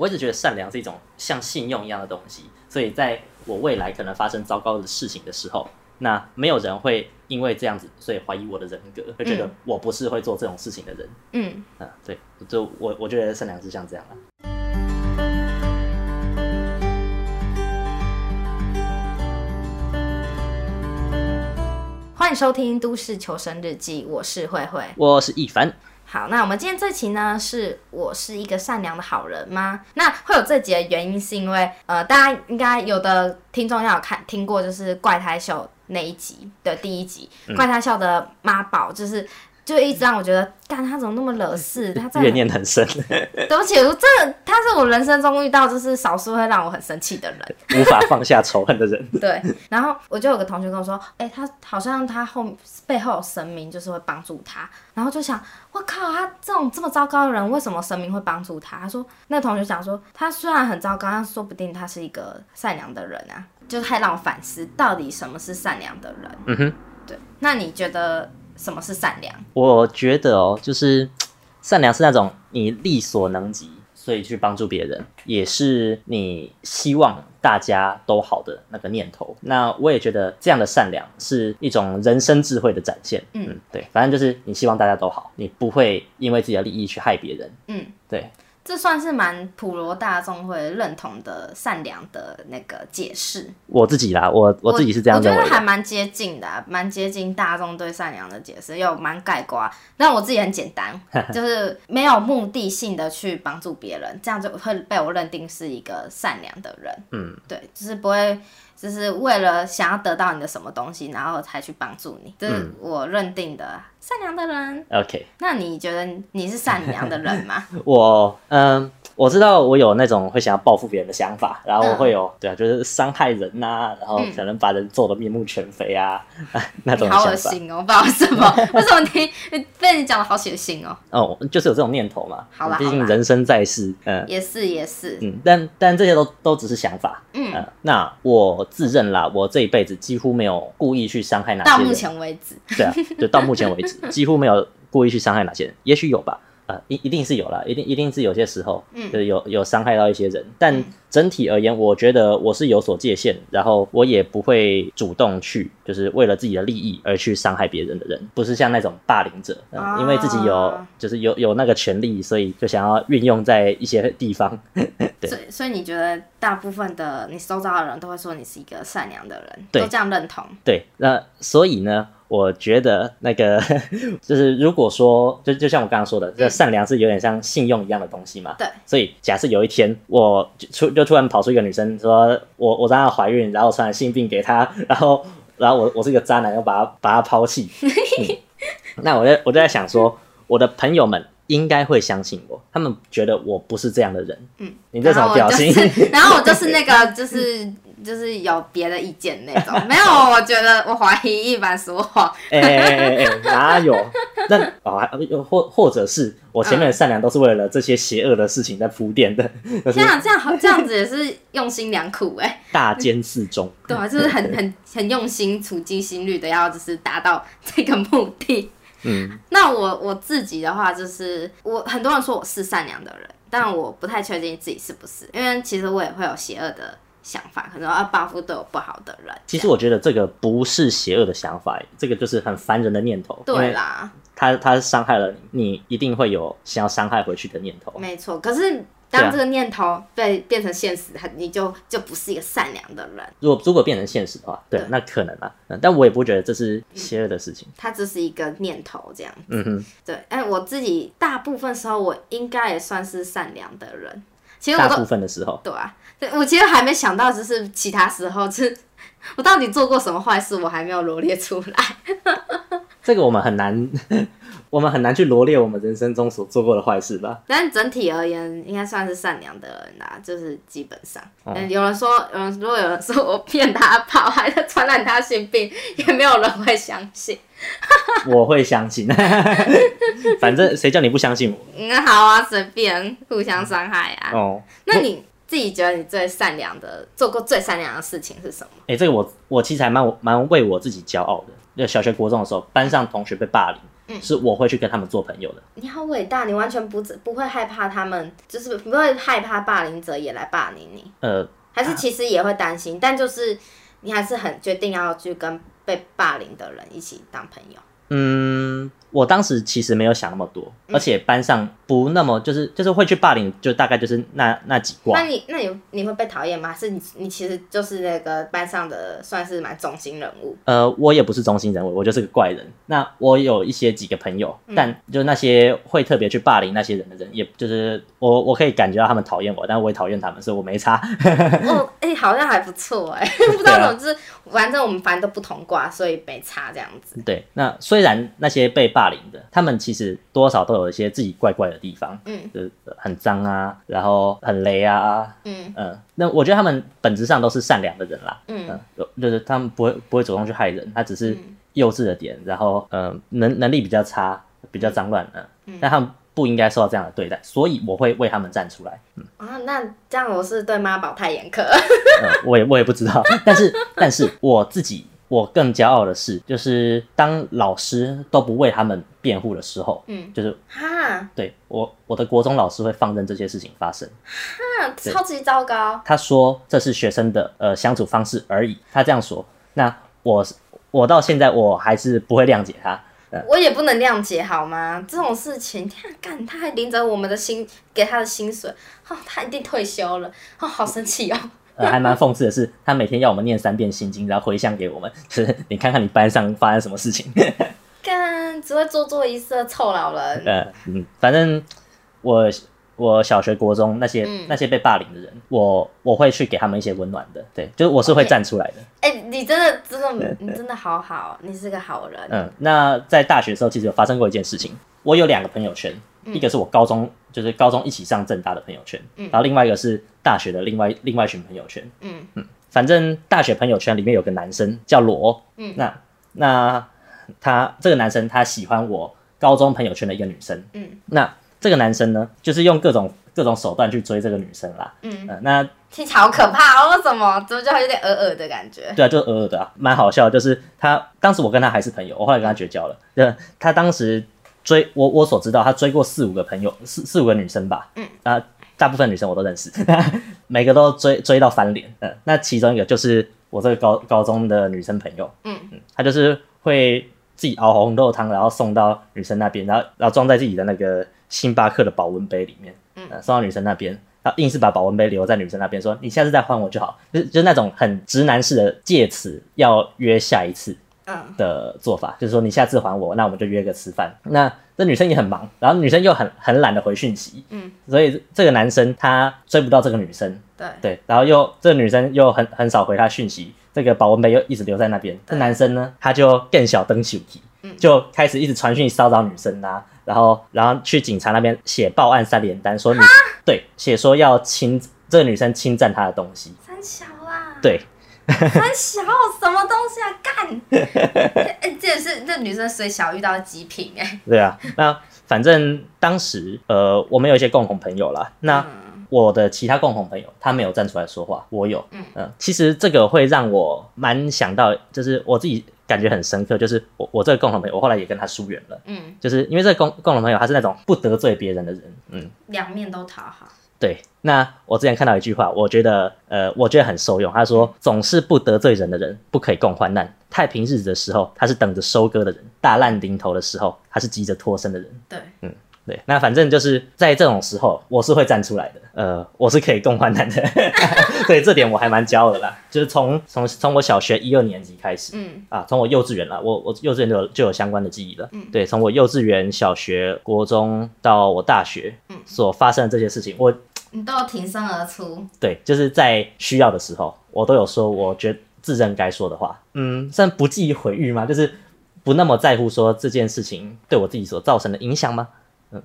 我一直觉得善良是一种像信用一样的东西，所以在我未来可能发生糟糕的事情的时候，那没有人会因为这样子，所以怀疑我的人格，会觉得我不是会做这种事情的人。嗯，啊，对，就我我觉得善良是像这样的。欢迎收听《都市求生日记》，我是慧慧，我是易凡。好，那我们今天这期呢，是我是一个善良的好人吗？那会有这集的原因，是因为呃，大家应该有的听众要有看听过，就是怪胎秀那一集的第一集，嗯、怪胎秀的妈宝就是。就一直让我觉得，干他怎么那么惹事？他怨念很深。对不起，我真的，他是我人生中遇到就是少数会让我很生气的人，无法放下仇恨的人。对，然后我就有个同学跟我说，哎、欸，他好像他后背后有神明，就是会帮助他。然后就想，我靠，他这种这么糟糕的人，为什么神明会帮助他？他说，那个同学想说，他虽然很糟糕，但说不定他是一个善良的人啊。就太让我反思，到底什么是善良的人？嗯哼，对，那你觉得？什么是善良？我觉得哦，就是 善良是那种你力所能及，所以去帮助别人，也是你希望大家都好的那个念头。那我也觉得这样的善良是一种人生智慧的展现。嗯，嗯，对，反正就是你希望大家都好，你不会因为自己的利益去害别人。嗯，对。这算是蛮普罗大众会认同的善良的那个解释。我自己啦，我我自己是这样认为的。我，我觉得还蛮接近的，蛮接近大众对善良的解释，又蛮概括。但我自己很简单，就是没有目的性的去帮助别人，这样就会被我认定是一个善良的人。嗯，对，就是不会。就是为了想要得到你的什么东西，然后才去帮助你，这是我认定的善良的人。OK，那你觉得你是善良的人吗？我嗯。我知道我有那种会想要报复别人的想法，然后我会有、嗯、对啊，就是伤害人呐、啊，然后可能把人揍得面目全非啊，嗯、那种。好恶心哦！不知道为什么，为什么你被你讲的好血腥哦？哦，就是有这种念头嘛。好啦，毕竟人生在世，嗯，也是也是，嗯，但但这些都都只是想法，嗯、呃，那我自认啦，我这一辈子几乎没有故意去伤害哪些人。到目前为止，对啊，就到目前为止 几乎没有故意去伤害哪些人，也许有吧。一一定是有啦，一定一定是有些时候，嗯，就是有有伤害到一些人，但整体而言，我觉得我是有所界限，然后我也不会主动去，就是为了自己的利益而去伤害别人的人，不是像那种霸凌者，啊、因为自己有就是有有那个权利，所以就想要运用在一些地方。对，所以所以你觉得大部分的你收到的人都会说你是一个善良的人，对，都这样认同？对，那所以呢？我觉得那个 就是，如果说就就像我刚刚说的，这善良是有点像信用一样的东西嘛。对。所以假设有一天我就突就突然跑出一个女生说我我让她怀孕，然后传染性病给她，然后然后我我是一个渣男，要把她把她抛弃。嗯、那我就我就在想说，我的朋友们应该会相信我，他们觉得我不是这样的人。嗯。你这什么表情？然后我就是那个就是。就是有别的意见那种，没有，我觉得我怀疑一般说谎。哎哎哎哎，哪有？那哦，或或者是我前面的善良都是为了这些邪恶的事情在铺垫的。这样，这样好，这样子也是用心良苦哎、欸。大奸四中。对啊，就是很很很用心、处心积虑的要就是达到这个目的。嗯。那我我自己的话，就是我很多人说我是善良的人，但我不太确定自己是不是，因为其实我也会有邪恶的。想法可能要报复都有不好的人。其实我觉得这个不是邪恶的想法，这个就是很烦人的念头。对啦，他他伤害了你，你一定会有想要伤害回去的念头。没错，可是当这个念头被变成现实，他你就就不是一个善良的人。如果如果变成现实的话，对，对那可能啊。但我也不觉得这是邪恶的事情。它只是一个念头这样子。嗯哼，对。哎，我自己大部分时候我应该也算是善良的人。其实我大部分的时候，对啊，对，我其实还没想到，就是其他时候，就是我到底做过什么坏事，我还没有罗列出来。这个我们很难，我们很难去罗列我们人生中所做过的坏事吧？但整体而言，应该算是善良的人啦，就是基本上。嗯，有人说，有人如果有人说我骗他跑，还在传染他性病，也没有人会相信。我会相信，反正谁叫你不相信我？嗯，好啊，随便，互相伤害啊。哦，那你自己觉得你最善良的，做过最善良的事情是什么？哎、欸，这个我我其实还蛮蛮为我自己骄傲的。就小学、国中的时候，班上同学被霸凌，嗯，是我会去跟他们做朋友的。你好伟大，你完全不不会害怕他们，就是不会害怕霸凌者也来霸凌你。呃，还是其实也会担心，但就是你还是很决定要去跟被霸凌的人一起当朋友。嗯。我当时其实没有想那么多，而且班上不那么就是就是会去霸凌，就大概就是那那几挂。那你那你你会被讨厌吗？还是你你其实就是那个班上的算是蛮中心人物？呃，我也不是中心人物，我就是个怪人。那我有一些几个朋友，但就那些会特别去霸凌那些人的人，也就是我我可以感觉到他们讨厌我，但我也讨厌他们，所以我没差。哦，哎、欸，好像还不错哎、欸，不知道怎么，就是反正我们反正都不同挂，所以没差这样子。对，那虽然那些被。霸凌的，他们其实多少都有一些自己怪怪的地方，嗯，就是很脏啊，然后很雷啊，嗯。嗯，那我觉得他们本质上都是善良的人啦，嗯，嗯就是他们不会不会主动去害人，他只是幼稚的点，然后嗯能能力比较差，比较脏乱的，嗯，但他们不应该受到这样的对待，所以我会为他们站出来，嗯。啊，那这样我是对妈宝太严苛，嗯，我也我也不知道，但是 但是我自己。我更骄傲的是，就是当老师都不为他们辩护的时候，嗯，就是哈，对我我的国中老师会放任这些事情发生，哈，超级糟糕。他说这是学生的呃相处方式而已，他这样说。那我我到现在我还是不会谅解他，我也不能谅解好吗？这种事情，天干他还领着我们的薪给他的薪水，哦，他一定退休了，哦，好生气哦。呃，还蛮讽刺的是，他每天要我们念三遍心经，然后回向给我们，就是 你看看你班上发生什么事情。干，只会做做仪式的臭老人。呃，嗯，反正我我小学、国中那些、嗯、那些被霸凌的人，我我会去给他们一些温暖的，对，就是我是会站出来的。哎、你真的真的你真的好好，你是个好人。嗯，那在大学的时候，其实有发生过一件事情，我有两个朋友圈。一个是我高中，就是高中一起上正大的朋友圈，嗯，然后另外一个是大学的另外另外一群朋友圈，嗯。嗯，反正大学朋友圈里面有个男生叫罗，嗯，那那他这个男生他喜欢我高中朋友圈的一个女生，嗯，那这个男生呢，就是用各种各种手段去追这个女生啦，嗯，呃、那听起来好可怕哦，怎么怎么就有点恶恶的感觉？对啊，就是恶恶的啊，蛮好笑，就是他当时我跟他还是朋友，我后来跟他绝交了，对，他当时。追我，我所知道，他追过四五个朋友，四四五个女生吧。嗯，啊，大部分女生我都认识，每个都追追到翻脸。嗯，那其中一个就是我这个高高中的女生朋友。嗯嗯，她就是会自己熬红豆汤，然后送到女生那边，然后然后装在自己的那个星巴克的保温杯里面。嗯，送到女生那边，然后硬是把保温杯留在女生那边，说你下次再换我就好。就是就是那种很直男式的，借此要约下一次。的做法就是说，你下次还我，那我们就约个吃饭。那这女生也很忙，然后女生又很很懒得回讯息，嗯，所以这个男生他追不到这个女生，对。对，然后又这个女生又很很少回他讯息，这个保温杯又一直留在那边。这男生呢，他就更小灯球嗯，就开始一直传讯骚扰女生啊，然后然后去警察那边写报案三联单，说你对写说要侵这个女生侵占他的东西，三小啊，对。很小，什么东西啊？干！这也是这女生虽小遇到的极品哎。对啊，那反正当时呃，我们有一些共同朋友啦。那我的其他共同朋友，他没有站出来说话，我有。嗯嗯、呃，其实这个会让我蛮想到，就是我自己感觉很深刻，就是我我这个共同朋友，我后来也跟他疏远了。嗯，就是因为这个共共同朋友，他是那种不得罪别人的人。嗯，两面都讨好。对，那我之前看到一句话，我觉得，呃，我觉得很受用。他说，总是不得罪人的人，不可以共患难。太平日子的时候，他是等着收割的人；大难临头的时候，他是急着脱身的人。对，嗯，对。那反正就是在这种时候，我是会站出来的。呃，我是可以共患难的。对，这点我还蛮骄傲的啦。就是从从从我小学一二年级开始，嗯啊，从我幼稚园啦，我我幼稚园就有就有相关的记忆了。嗯，对，从我幼稚园、小学、国中到我大学，嗯，所发生的这些事情，我。你都有挺身而出，对，就是在需要的时候，我都有说我觉得自认该说的话，嗯，算不计毁誉吗？就是不那么在乎说这件事情对我自己所造成的影响吗？嗯，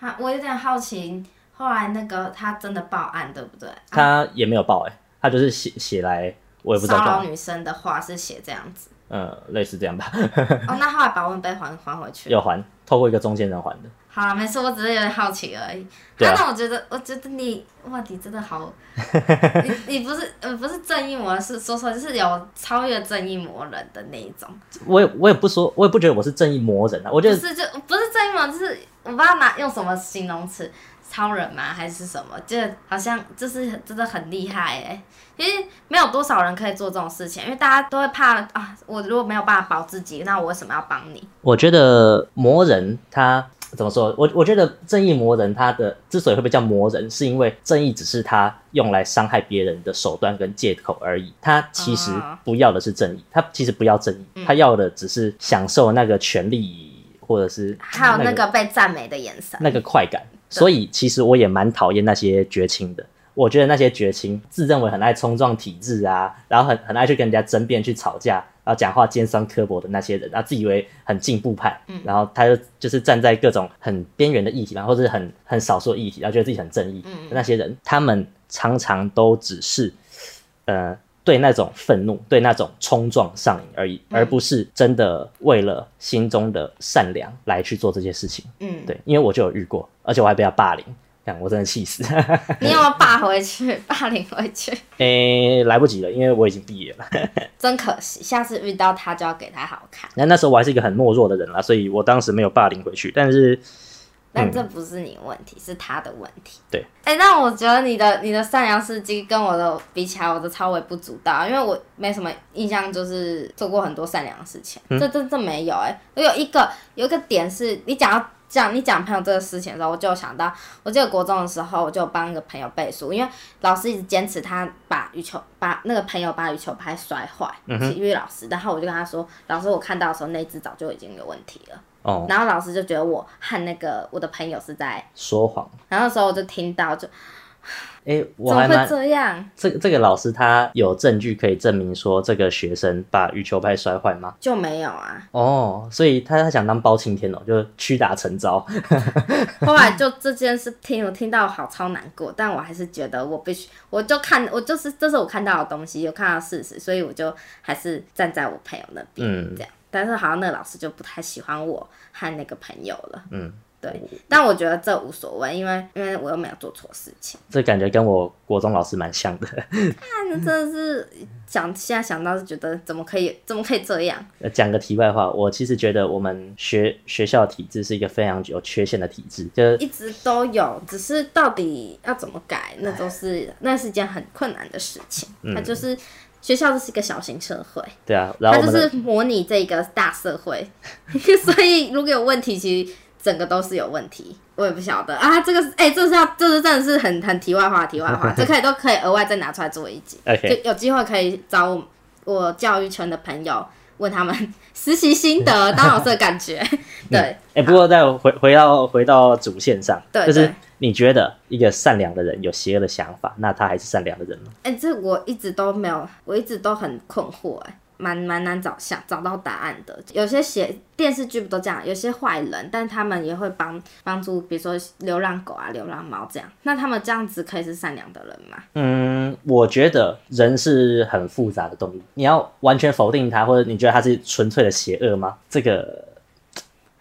好，我有点好奇，后来那个他真的报案对不对？他也没有报哎、欸，他就是写写来，我也不知道。骚扰女生的话是写这样子，嗯，类似这样吧。哦，那后来保温杯还还回去？要还。透过一个中间人还的。好啊，没事，我只是有点好奇而已。对啊，那我觉得，我觉得你哇，你真的好，你你不是呃不是正义魔人，是说说就是有超越正义魔人的那一种。我也我也不说，我也不觉得我是正义魔人啊，我觉得不是就不是正义魔人，就是我不知道拿用什么形容词。超人吗？还是什么？就好像就是真的很厉害哎，因为没有多少人可以做这种事情，因为大家都会怕啊。我如果没有办法保自己，那我为什么要帮你？我觉得魔人他怎么说？我我觉得正义魔人他的之所以会被叫魔人，是因为正义只是他用来伤害别人的手段跟借口而已。他其实不要的是正义，他其实不要正义，他要的只是享受那个权利，或者是、那个、还有那个被赞美的眼神，那个快感。所以其实我也蛮讨厌那些绝亲的。我觉得那些绝情自认为很爱冲撞体制啊，然后很很爱去跟人家争辩、去吵架，然后讲话尖酸刻薄的那些人，然后自以为很进步派，嗯，然后他就就是站在各种很边缘的议题嘛，或者是很很少数的议题，然后觉得自己很正义。嗯，那些人他们常常都只是呃。对那种愤怒，对那种冲撞上瘾而已，而不是真的为了心中的善良来去做这些事情。嗯，对，因为我就有遇过，而且我还被他霸凌，看我真的气死。你有没有霸回去？霸凌回去？诶，来不及了，因为我已经毕业了。真可惜，下次遇到他就要给他好看。那那时候我还是一个很懦弱的人啦，所以我当时没有霸凌回去，但是。但这不是你问题，嗯、是他的问题。对，哎、欸，那我觉得你的你的善良事迹跟我的比起来，我的超微不足道，因为我没什么印象，就是做过很多善良的事情。嗯、这这这没有哎、欸，我有一个有一个点是，你讲到讲你讲朋友这个事情的时候，我就想到，我记得国中的时候，我就帮一个朋友背书，因为老师一直坚持他把羽球把那个朋友把羽球拍摔坏，体育老师，然后我就跟他说，老师我看到的时候那只早就已经有问题了。哦，然后老师就觉得我和那个我的朋友是在说谎，然后那时候我就听到就，哎，我还怎么会这样？这个这个老师他有证据可以证明说这个学生把羽球拍摔坏吗？就没有啊。哦，所以他他想当包青天哦，就屈打成招。后来就这件事听我听到好超难过，但我还是觉得我必须，我就看我就是这是我看到的东西，有看到事实，所以我就还是站在我朋友那边，嗯，这样。但是好像那个老师就不太喜欢我和那个朋友了。嗯，对。但我觉得这无所谓，因为因为我又没有做错事情。这感觉跟我国中老师蛮像的。看真的是想现在想到是觉得怎么可以怎么可以这样？讲个题外话，我其实觉得我们学学校体制是一个非常有缺陷的体制，就一直都有，只是到底要怎么改，那都是那是一件很困难的事情。嗯，它就是。学校就是一个小型社会，对啊，然后它就是模拟这个大社会，所以如果有问题，其实整个都是有问题。我也不晓得啊，这个哎、欸，这是要，这是真的是很很题外话，题外话，这可以都可以额外再拿出来做一集.就有机会可以找我，我教育圈的朋友问他们实习心得，当老师的感觉。对，哎、嗯欸，不过再回回到回到主线上，对，就是。你觉得一个善良的人有邪恶的想法，那他还是善良的人吗？哎、欸，这我一直都没有，我一直都很困惑，哎，蛮蛮难找想找到答案的。有些邪电视剧不都这样？有些坏人，但他们也会帮帮助，比如说流浪狗啊、流浪猫这样。那他们这样子可以是善良的人吗？嗯，我觉得人是很复杂的动物，你要完全否定他，或者你觉得他是纯粹的邪恶吗？这个，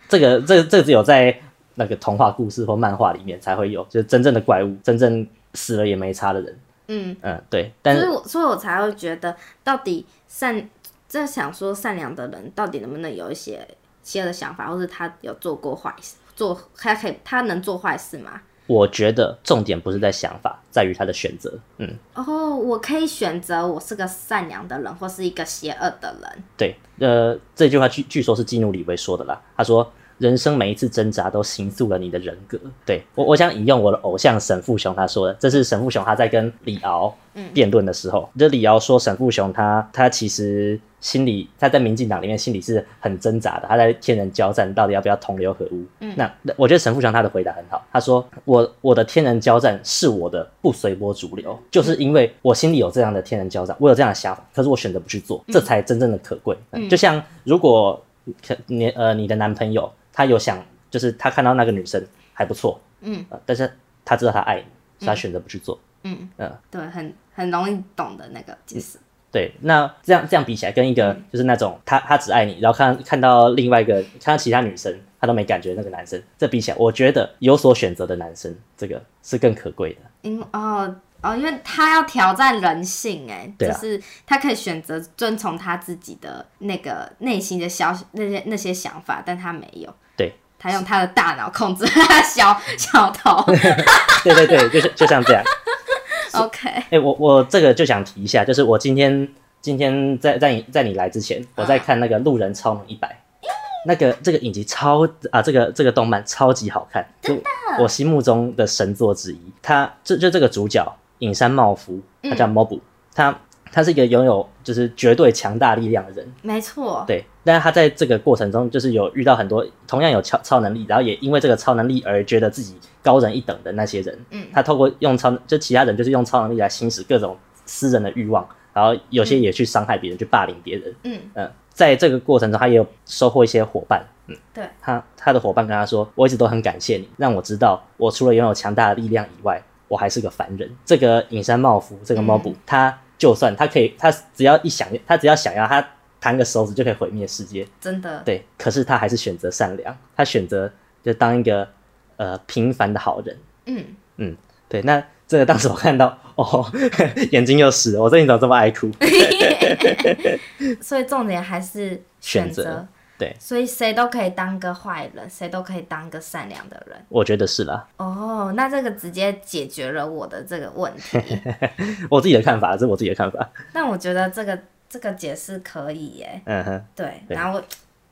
这个，这个、这个只有在。那个童话故事或漫画里面才会有，就是真正的怪物，真正死了也没差的人。嗯嗯，对。但是，所以我才会觉得，到底善在想说善良的人，到底能不能有一些邪恶的想法，或是他有做过坏事，做他可以他能做坏事吗？我觉得重点不是在想法，在于他的选择。嗯。哦，我可以选择我是个善良的人，或是一个邪恶的人。对，呃，这句话据据说是基努里维说的啦。他说。人生每一次挣扎都形塑了你的人格。对，我，我想引用我的偶像沈富雄他说的，这是沈富雄他在跟李敖辩论的时候，这、嗯、李敖说沈富雄他他其实心里他在民进党里面心里是很挣扎的，他在天人交战，到底要不要同流合污？嗯，那我觉得沈富雄他的回答很好，他说我我的天人交战是我的不随波逐流，就是因为我心里有这样的天人交战，我有这样的想法，可是我选择不去做，这才真正的可贵。嗯，就像如果可你呃你的男朋友。他有想，就是他看到那个女生还不错，嗯、呃，但是他知道他爱你，所以他选择不去做，嗯。嗯，嗯对，很很容易懂的那个解释。对，那这样这样比起来，跟一个就是那种他他只爱你，然后看看到另外一个看到其他女生他都没感觉那个男生，这比起来，我觉得有所选择的男生，这个是更可贵的。因哦哦，因为他要挑战人性，哎，就是他可以选择遵从他自己的那个内心的小那些那些想法，但他没有。对，他用他的大脑控制他的 小小头。对对对，就是就像这样。OK，哎、欸，我我这个就想提一下，就是我今天今天在在你在你来之前，我在看那个《路人超能一百》，那个这个影集超啊，这个这个动漫超级好看，就我心目中的神作之一。他就就这个主角隐山茂夫，他叫 Mob，他他是一个拥有就是绝对强大力量的人，没错，对。但是他在这个过程中，就是有遇到很多同样有超超能力，然后也因为这个超能力而觉得自己高人一等的那些人。嗯，他透过用超，就其他人就是用超能力来行使各种私人的欲望，然后有些也去伤害别人，嗯、去霸凌别人。嗯嗯、呃，在这个过程中，他也有收获一些伙伴。嗯，对，他他的伙伴跟他说：“我一直都很感谢你，让我知道我除了拥有强大的力量以外，我还是个凡人。”这个隐山茂夫，这个猫布，他就算他可以，他只要一想，他只要想要他。弹个手指就可以毁灭世界，真的。对，可是他还是选择善良，他选择就当一个呃平凡的好人。嗯嗯，对。那这个当时我看到哦，眼睛又湿了。我最近怎么这么爱哭？所以重点还是选择。对，所以谁都可以当个坏人，谁都可以当个善良的人。我觉得是啦。哦，那这个直接解决了我的这个问题。我自己的看法，这是我自己的看法。但我觉得这个。这个解释可以耶，嗯哼，对，然后我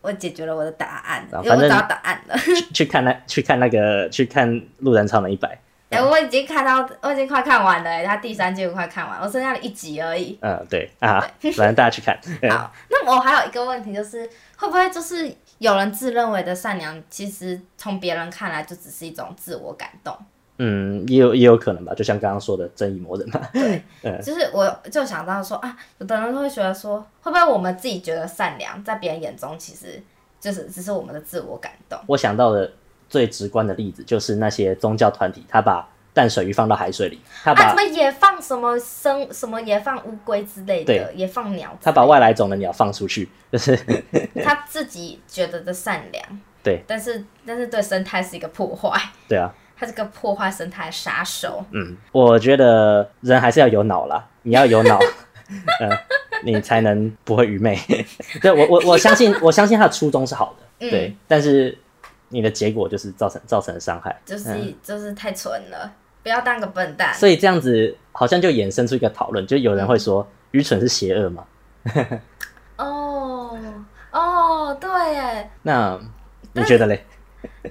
我解决了我的答案，因为我找到答案了。去去看那去看那个去看《路人超能一百》。哎，我已经看到，我已经快看完了，哎，他第三季我快看完，我剩下了一集而已。嗯，对啊，反正大家去看。好，那我还有一个问题，就是会不会就是有人自认为的善良，其实从别人看来就只是一种自我感动？嗯，也有也有可能吧，就像刚刚说的正义魔人嘛。对，嗯，就是我就想到说啊，有的人会觉得说，会不会我们自己觉得善良，在别人眼中其实就是只是我们的自我感动。我想到的最直观的例子就是那些宗教团体，他把淡水鱼放到海水里，他把、啊、什么也放什么生什么也放乌龟之类的，对也放鸟，他把外来种的鸟放出去，就是 他自己觉得的善良。对，但是但是对生态是一个破坏。对啊。他是个破坏生态杀手。嗯，我觉得人还是要有脑啦，你要有脑，嗯、呃，你才能不会愚昧。对，我我我相信，我相信他的初衷是好的，嗯、对，但是你的结果就是造成造成了伤害，就是、嗯、就是太蠢了，不要当个笨蛋。所以这样子好像就衍生出一个讨论，就有人会说愚蠢是邪恶吗？哦哦，对耶。那你觉得嘞？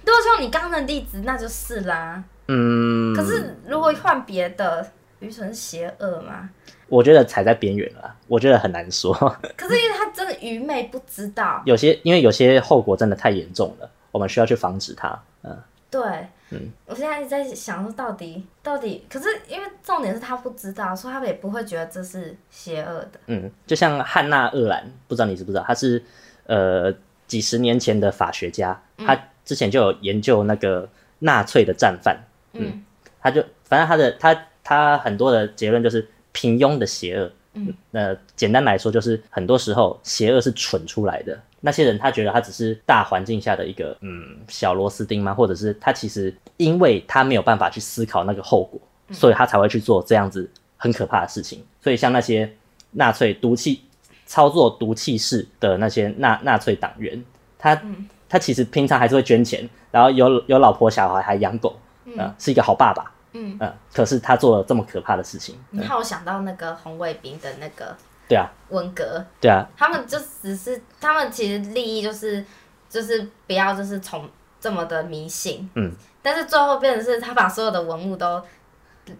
都像你刚刚的例子，那就是啦。嗯。可是如果换别的，愚蠢是邪恶吗？我觉得踩在边缘了，我觉得很难说。可是因为他真的愚昧，不知道。有些因为有些后果真的太严重了，我们需要去防止它。嗯。对。嗯。我现在一直在想说，到底到底，可是因为重点是他不知道，所以他也不会觉得这是邪恶的。嗯，就像汉娜·鄂兰，不知道你知不知道，他是呃几十年前的法学家，他。嗯之前就有研究那个纳粹的战犯，嗯，他就反正他的他他很多的结论就是平庸的邪恶，嗯，那简单来说就是很多时候邪恶是蠢出来的。那些人他觉得他只是大环境下的一个嗯小螺丝钉吗？或者是他其实因为他没有办法去思考那个后果，所以他才会去做这样子很可怕的事情。所以像那些纳粹毒气操作毒气室的那些纳纳粹党员，他。他其实平常还是会捐钱，然后有有老婆小孩还养狗，嗯、呃，是一个好爸爸，嗯、呃、可是他做了这么可怕的事情，你看我想到那个红卫兵的那个，对啊，文革，对啊，他们就只是他们其实利益就是就是不要就是从这么的迷信，嗯，但是最后变成是他把所有的文物都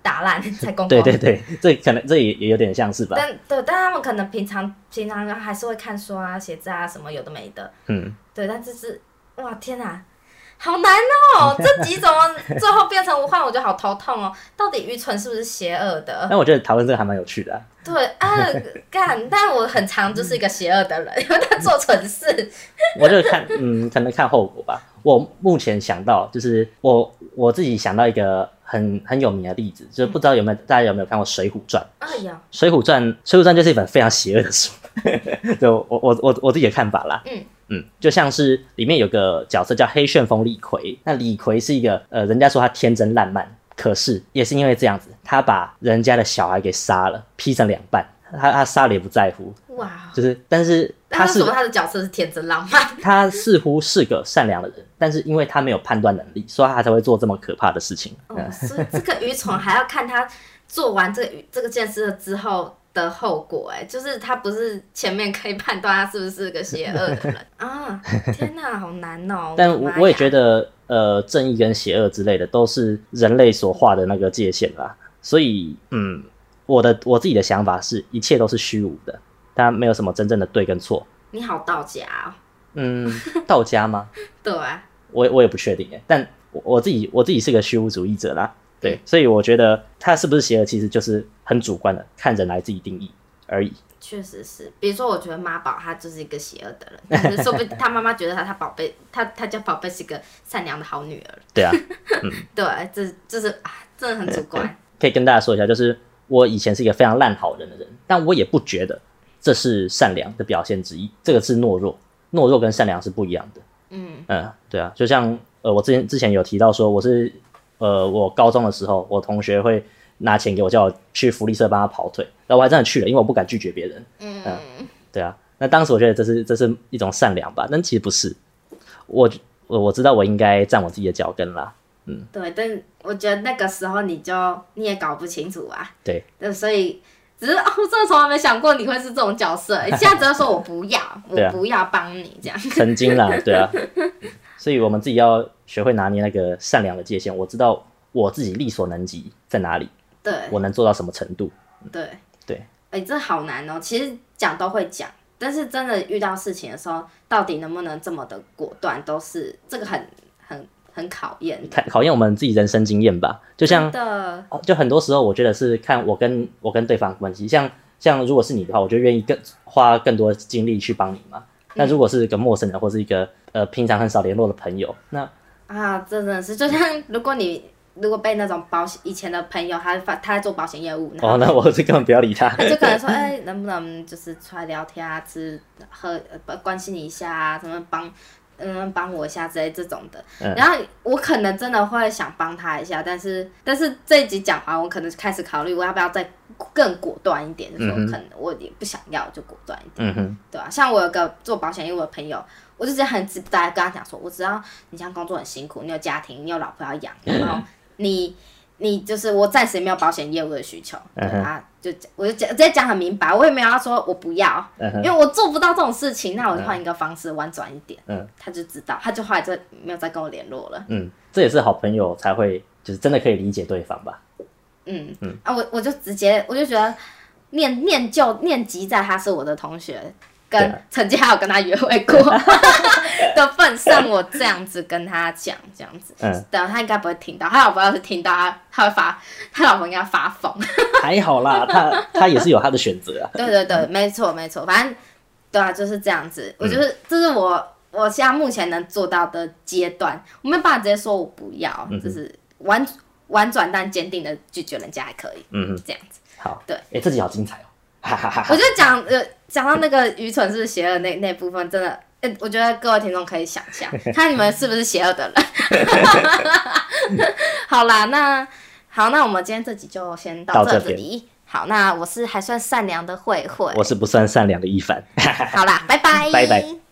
打烂 才公。对对对，这可能这也也有点像是吧？但对，但他们可能平常平常还是会看书啊、写字啊什么有的没的，嗯。对，但这是哇天哪，好难哦！这几种最后变成无患，我觉得好头痛哦。到底愚蠢是不是邪恶的？那我觉得讨论这个还蛮有趣的啊。对啊，干！但我很常就是一个邪恶的人，因为他做蠢事。我就看，嗯，可能看后果吧。我目前想到就是我我自己想到一个很很有名的例子，就是不知道有没有、嗯、大家有没有看过《水浒传》？哎呀，《水浒传》《水浒传》就是一本非常邪恶的书，就我我我我自己的看法啦。嗯嗯，就像是里面有个角色叫黑旋风李逵，那李逵是一个呃，人家说他天真烂漫，可是也是因为这样子，他把人家的小孩给杀了，劈成两半。他他杀了也不在乎，哇，就是，但是他是？他的角色是天真浪漫，他似乎是个善良的人，但是因为他没有判断能力，所以他才会做这么可怕的事情。嗯，所以这个愚蠢还要看他做完这个这个件事之后的后果。哎，就是他不是前面可以判断他是不是个邪恶的人 啊？天哪，好难哦！但我我也觉得，呃，正义跟邪恶之类的都是人类所画的那个界限啦，所以嗯。我的我自己的想法是，一切都是虚无的，它没有什么真正的对跟错。你好道家哦。嗯，道家吗？对啊。我我也不确定耶，但我我自己我自己是个虚无主义者啦。对，嗯、所以我觉得他是不是邪恶，其实就是很主观的，看人来自己定义而已。确实是，比如说，我觉得妈宝他就是一个邪恶的人，但是说不定他妈妈觉得他他宝贝，他他家宝贝是一个善良的好女儿。对啊，嗯、对，这这是啊，真的很主观。可以跟大家说一下，就是。我以前是一个非常烂好人的人，但我也不觉得这是善良的表现之一。这个是懦弱，懦弱跟善良是不一样的。嗯嗯，对啊，就像呃，我之前之前有提到说，我是呃，我高中的时候，我同学会拿钱给我，叫我去福利社帮他跑腿，然后我还真的去了，因为我不敢拒绝别人。嗯，嗯，对啊，那当时我觉得这是这是一种善良吧，但其实不是。我我我知道我应该站我自己的脚跟啦。嗯，对，但我觉得那个时候你就你也搞不清楚啊。对，所以只是哦，我真的从来没想过你会是这种角色。现在只要说我不要，我不要帮你这样。曾经啦，对啊。所以我们自己要学会拿捏那个善良的界限。我知道我自己力所能及在哪里，对，我能做到什么程度。对对，哎、欸，这好难哦。其实讲都会讲，但是真的遇到事情的时候，到底能不能这么的果断，都是这个很很。很考验，考考验我们自己人生经验吧。就像，的就很多时候，我觉得是看我跟我跟对方关系。像像如果是你的话，我就愿意更花更多精力去帮你嘛。那、嗯、如果是一个陌生人，或是一个呃平常很少联络的朋友，那啊，真的是就像如果你如果被那种保险以前的朋友，他发他在做保险业务，哦，那我是根本不要理他。就可能说，哎、欸，能不能就是出来聊天啊，吃喝关心你一下啊，什么帮。嗯，帮我一下之类这种的，嗯、然后我可能真的会想帮他一下，但是但是这一集讲完，我可能开始考虑我要不要再更果断一点的时候，嗯、哼。可能我也不想要就果断一点，对吧、啊？像我有个做保险业务的朋友，我就直接很直白跟他讲说，我知道你现在工作很辛苦，你有家庭，你有老婆要养，然后你。你就是我暂时没有保险业务的需求，对啊，就讲我就讲直接讲很明白，我也没有要说我不要，因为我做不到这种事情，那我就换一个方式婉转一点，嗯，他就知道，他就后来就没有再跟我联络了，嗯，这也是好朋友才会就是真的可以理解对方吧，嗯嗯啊，我我就直接我就觉得念念旧念及在他是我的同学。跟曾经还有跟他约会过 的份上，我这样子跟他讲，这样子，嗯，对，他应该不会听到。他老婆要是听到，他他会发，他老婆应该发疯。还好啦，他他也是有他的选择啊。对对对，没错没错，反正对啊，就是这样子。我就是，这是我我现在目前能做到的阶段。我没有办法直接说我不要，就是婉婉转但坚定的拒绝人家还可以。嗯嗯，这样子。好，对，哎，这集好精彩哦。哈哈哈我就讲呃。讲到那个愚蠢是邪恶那那部分，真的，欸，我觉得各位听众可以想象，看你们是不是邪恶的人。好啦，那好，那我们今天这集就先到这里。好，那我是还算善良的慧慧，我是不算善良的一凡。好啦，拜拜，拜拜。